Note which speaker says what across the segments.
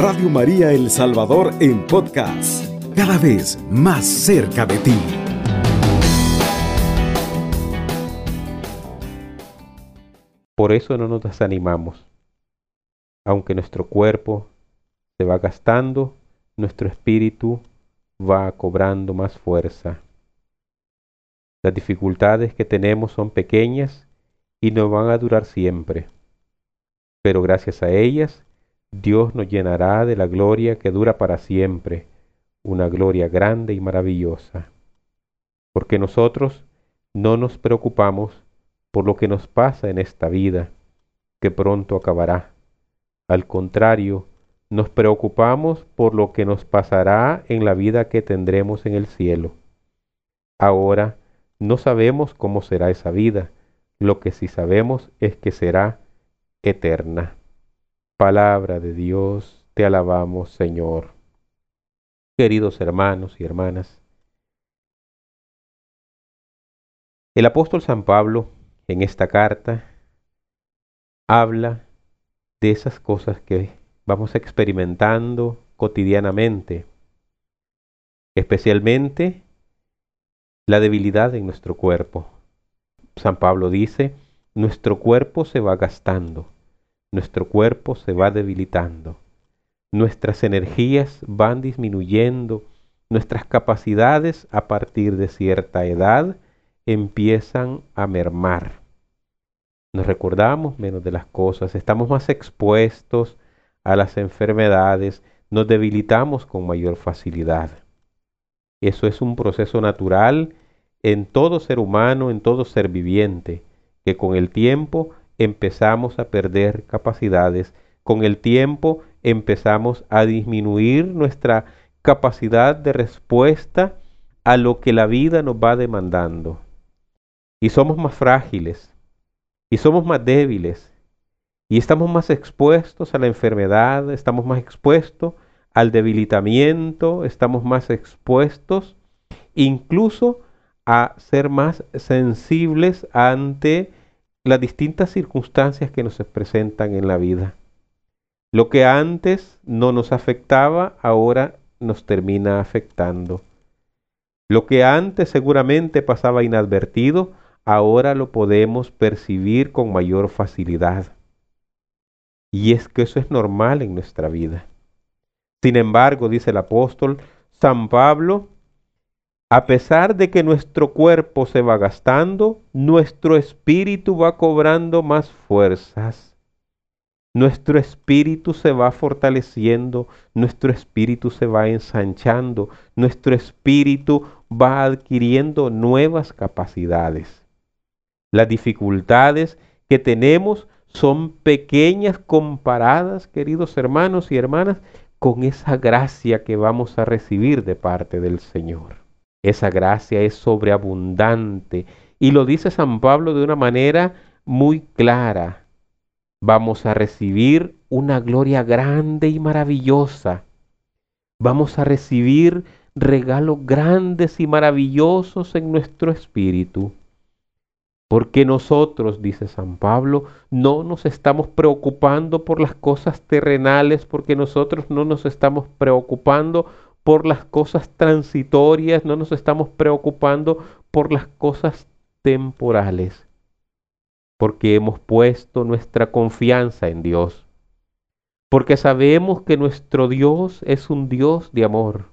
Speaker 1: Radio María El Salvador en podcast, cada vez más cerca de ti.
Speaker 2: Por eso no nos desanimamos. Aunque nuestro cuerpo se va gastando, nuestro espíritu va cobrando más fuerza. Las dificultades que tenemos son pequeñas y no van a durar siempre, pero gracias a ellas Dios nos llenará de la gloria que dura para siempre, una gloria grande y maravillosa, porque nosotros no nos preocupamos por lo que nos pasa en esta vida, que pronto acabará. Al contrario, nos preocupamos por lo que nos pasará en la vida que tendremos en el cielo. Ahora no sabemos cómo será esa vida, lo que sí sabemos es que será eterna. Palabra de Dios, te alabamos Señor. Queridos hermanos y hermanas, el apóstol San Pablo en esta carta habla de esas cosas que vamos experimentando cotidianamente, especialmente la debilidad en nuestro cuerpo. San Pablo dice, nuestro cuerpo se va gastando, nuestro cuerpo se va debilitando, nuestras energías van disminuyendo, nuestras capacidades a partir de cierta edad empiezan a mermar. Nos recordamos menos de las cosas, estamos más expuestos a las enfermedades, nos debilitamos con mayor facilidad. Eso es un proceso natural en todo ser humano, en todo ser viviente, que con el tiempo empezamos a perder capacidades, con el tiempo empezamos a disminuir nuestra capacidad de respuesta a lo que la vida nos va demandando. Y somos más frágiles y somos más débiles y estamos más expuestos a la enfermedad, estamos más expuestos al debilitamiento, estamos más expuestos incluso a ser más sensibles ante las distintas circunstancias que nos presentan en la vida. Lo que antes no nos afectaba, ahora nos termina afectando. Lo que antes seguramente pasaba inadvertido, ahora lo podemos percibir con mayor facilidad. Y es que eso es normal en nuestra vida. Sin embargo, dice el apóstol San Pablo, a pesar de que nuestro cuerpo se va gastando, nuestro espíritu va cobrando más fuerzas. Nuestro espíritu se va fortaleciendo, nuestro espíritu se va ensanchando, nuestro espíritu va adquiriendo nuevas capacidades. Las dificultades que tenemos son pequeñas comparadas, queridos hermanos y hermanas, con esa gracia que vamos a recibir de parte del Señor. Esa gracia es sobreabundante y lo dice San Pablo de una manera muy clara. Vamos a recibir una gloria grande y maravillosa. Vamos a recibir regalos grandes y maravillosos en nuestro espíritu. Porque nosotros, dice San Pablo, no nos estamos preocupando por las cosas terrenales, porque nosotros no nos estamos preocupando por las cosas transitorias, no nos estamos preocupando por las cosas temporales, porque hemos puesto nuestra confianza en Dios, porque sabemos que nuestro Dios es un Dios de amor,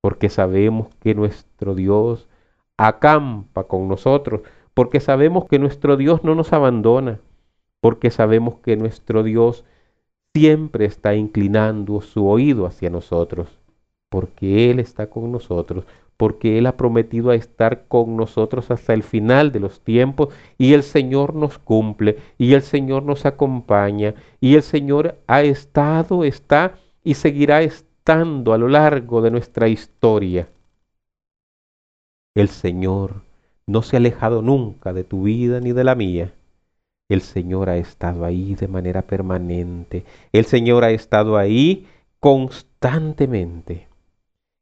Speaker 2: porque sabemos que nuestro Dios acampa con nosotros, porque sabemos que nuestro Dios no nos abandona, porque sabemos que nuestro Dios siempre está inclinando su oído hacia nosotros, porque Él está con nosotros, porque Él ha prometido estar con nosotros hasta el final de los tiempos y el Señor nos cumple y el Señor nos acompaña y el Señor ha estado, está y seguirá estando a lo largo de nuestra historia. El Señor no se ha alejado nunca de tu vida ni de la mía. El Señor ha estado ahí de manera permanente. El Señor ha estado ahí constantemente.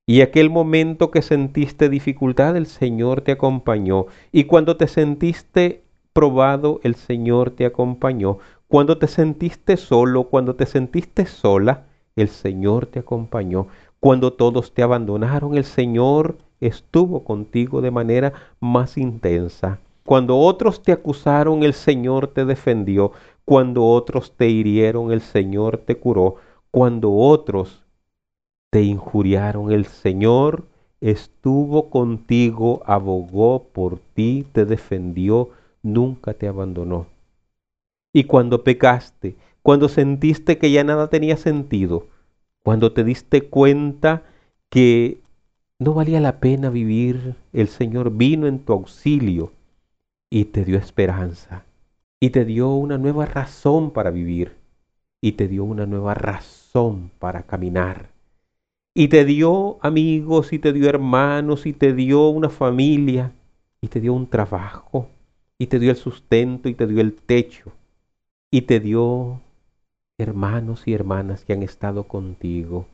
Speaker 2: Y aquel momento que sentiste dificultad, el Señor te acompañó. Y cuando te sentiste probado, el Señor te acompañó. Cuando te sentiste solo, cuando te sentiste sola, el Señor te acompañó. Cuando todos te abandonaron, el Señor estuvo contigo de manera más intensa. Cuando otros te acusaron, el Señor te defendió. Cuando otros te hirieron, el Señor te curó. Cuando otros te injuriaron, el Señor estuvo contigo, abogó por ti, te defendió, nunca te abandonó. Y cuando pecaste, cuando sentiste que ya nada tenía sentido, cuando te diste cuenta que no valía la pena vivir, el Señor vino en tu auxilio y te dio esperanza y te dio una nueva razón para vivir y te dio una nueva razón para caminar. Y te dio amigos y te dio hermanos y te dio una familia y te dio un trabajo y te dio el sustento y te dio el techo y te dio hermanos y hermanas que han estado contigo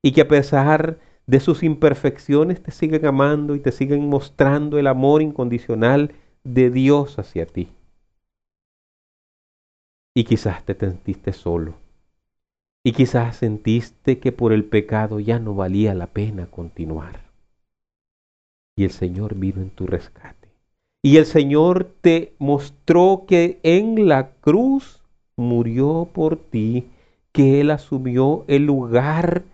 Speaker 2: y que a pesar de sus imperfecciones te siguen amando y te siguen mostrando el amor incondicional de Dios hacia ti. Y quizás te sentiste solo. Y quizás sentiste que por el pecado ya no valía la pena continuar. Y el Señor vino en tu rescate. Y el Señor te mostró que en la cruz murió por ti, que Él asumió el lugar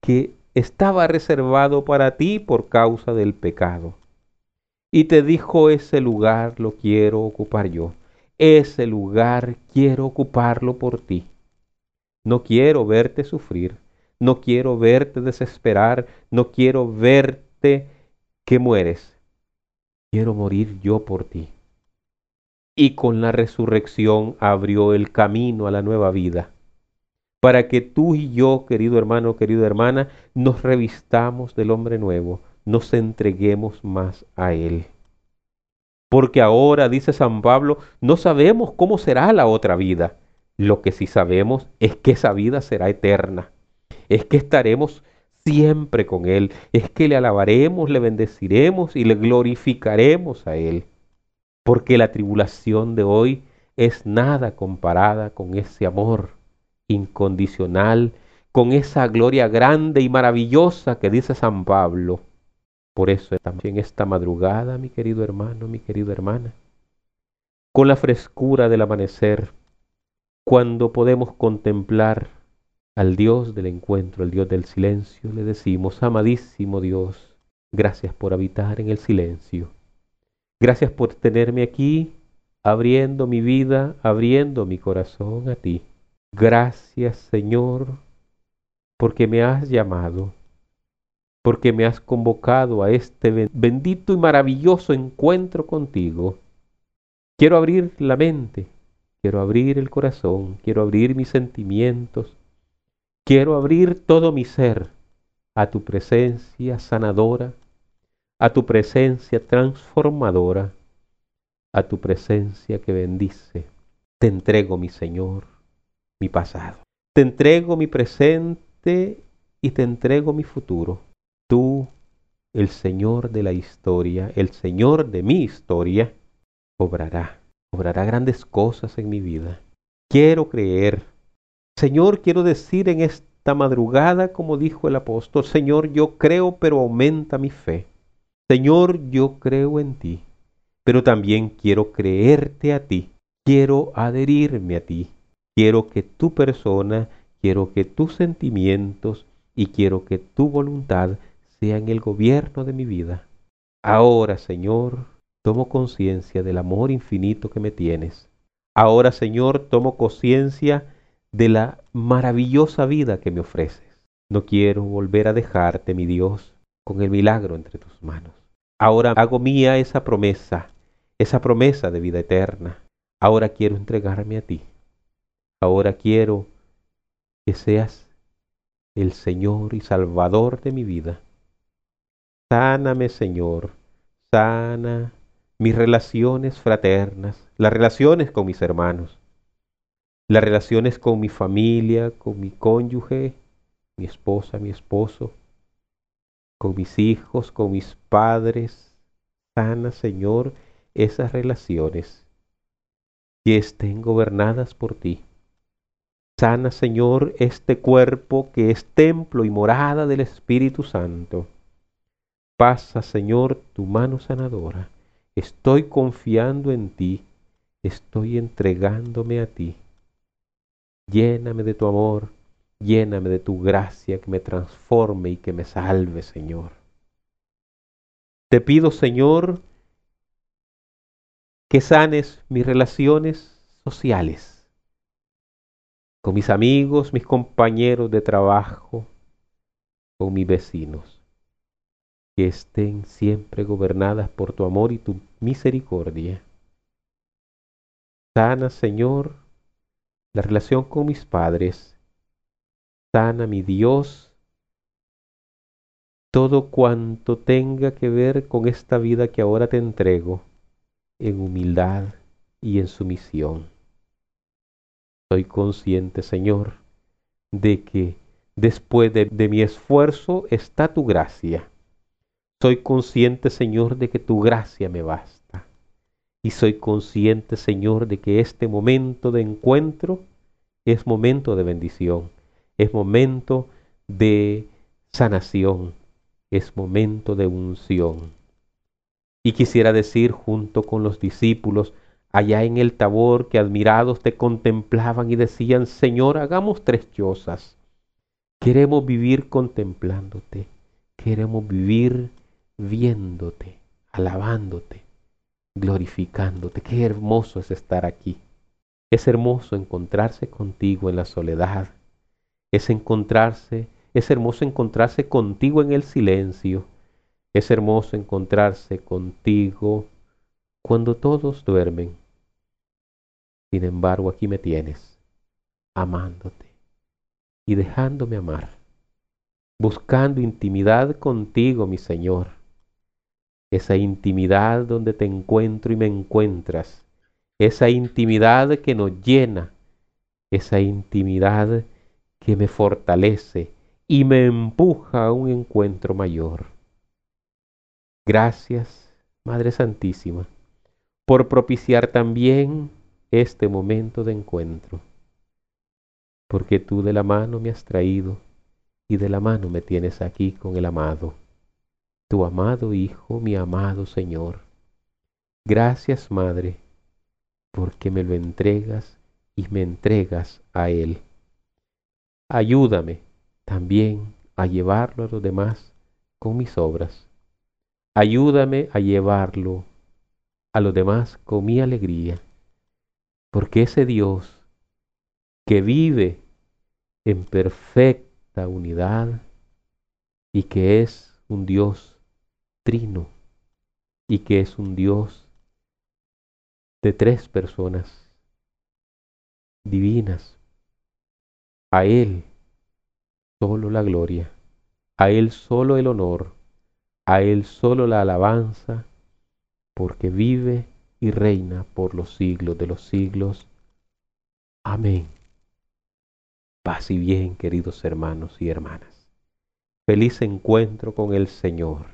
Speaker 2: que estaba reservado para ti por causa del pecado. Y te dijo, ese lugar lo quiero ocupar yo. Ese lugar quiero ocuparlo por ti. No quiero verte sufrir, no quiero verte desesperar, no quiero verte que mueres. Quiero morir yo por ti. Y con la resurrección abrió el camino a la nueva vida para que tú y yo, querido hermano, querida hermana, nos revistamos del hombre nuevo, nos entreguemos más a Él. Porque ahora, dice San Pablo, no sabemos cómo será la otra vida. Lo que sí sabemos es que esa vida será eterna. Es que estaremos siempre con Él. Es que le alabaremos, le bendeciremos y le glorificaremos a Él. Porque la tribulación de hoy es nada comparada con ese amor incondicional, con esa gloria grande y maravillosa que dice San Pablo. Por eso en esta madrugada, mi querido hermano, mi querida hermana, con la frescura del amanecer, cuando podemos contemplar al Dios del encuentro, el Dios del silencio, le decimos, amadísimo Dios, gracias por habitar en el silencio. Gracias por tenerme aquí, abriendo mi vida, abriendo mi corazón a ti. Gracias Señor, porque me has llamado, porque me has convocado a este bendito y maravilloso encuentro contigo. Quiero abrir la mente, quiero abrir el corazón, quiero abrir mis sentimientos, quiero abrir todo mi ser a tu presencia sanadora, a tu presencia transformadora, a tu presencia que bendice. Te entrego, mi Señor, mi pasado. Te entrego mi presente y te entrego mi futuro. Tú, el Señor de la historia, el Señor de mi historia, obrará, obrará grandes cosas en mi vida. Quiero creer. Señor, quiero decir en esta madrugada, como dijo el apóstol, Señor, yo creo, pero aumenta mi fe. Señor, yo creo en ti, pero también quiero creerte a ti. Quiero adherirme a ti. Quiero que tu persona, quiero que tus sentimientos y quiero que tu voluntad sean el gobierno de mi vida. Ahora, Señor, tomo conciencia del amor infinito que me tienes. Ahora, Señor, tomo conciencia de la maravillosa vida que me ofreces. No quiero volver a dejarte, mi Dios, con el milagro entre tus manos. Ahora hago mía esa promesa, esa promesa de vida eterna. Ahora quiero entregarme a ti. Ahora quiero que seas el Señor y Salvador de mi vida. Sáname, Señor, sana mis relaciones fraternas, las relaciones con mis hermanos, las relaciones con mi familia, con mi cónyuge, mi esposa, mi esposo, con mis hijos, con mis padres. Sana, Señor, esas relaciones que estén gobernadas por ti Sana, Señor, este cuerpo que es templo y morada del Espíritu Santo. Pasa, Señor, tu mano sanadora. Estoy confiando en ti, estoy entregándome a ti. Lléname de tu amor, lléname de tu gracia que me transforme y que me salve, Señor. Te pido, Señor, que sanes mis relaciones sociales con mis amigos, mis compañeros de trabajo, con mis vecinos, que estén siempre gobernadas por tu amor y tu misericordia. Sana, Señor, la relación con mis padres. Sana, mi Dios, todo cuanto tenga que ver con esta vida que ahora te entrego en humildad y en sumisión. Soy consciente, Señor, de que después de, de, mi esfuerzo está tu gracia. Soy consciente, Señor, de que tu gracia me basta. Y soy consciente, Señor, de que este momento de encuentro es momento de bendición, es momento de sanación, es momento de unción. Y quisiera decir junto con los discípulos allá en el tabor que admirados te contemplaban y decían, Señor, hagamos tres chozas. Queremos vivir contemplándote, queremos vivir viéndote, alabándote, glorificándote. Qué hermoso es estar aquí. Es hermoso encontrarse contigo en la soledad. Es encontrarse, es hermoso encontrarse contigo en el silencio es hermoso encontrarse contigo cuando todos duermen. Sin embargo, aquí me tienes, amándote y dejándome amar, buscando intimidad contigo, mi Señor. Esa intimidad donde te encuentro y me encuentras, esa intimidad que nos llena, esa intimidad que me fortalece y me empuja a un encuentro mayor. Gracias, Madre Santísima, por propiciar también este momento de encuentro, porque tú de la mano me has traído y de la mano me tienes aquí con el amado, tu amado Hijo, mi amado Señor. Gracias, Madre, porque me lo entregas y me entregas a Él. Ayúdame también a llevarlo a los demás con mis obras Ayúdame a llevarlo a los demás con mi alegría, porque ese Dios que vive en perfecta unidad y que es un Dios trino y que es un Dios de tres personas divinas. A Él solo la gloria, a Él solo el honor a Él solo la alabanza, porque vive y reina por los siglos de los siglos. Amén. Paz y bien, queridos hermanos y hermanas. Feliz encuentro con el Señor.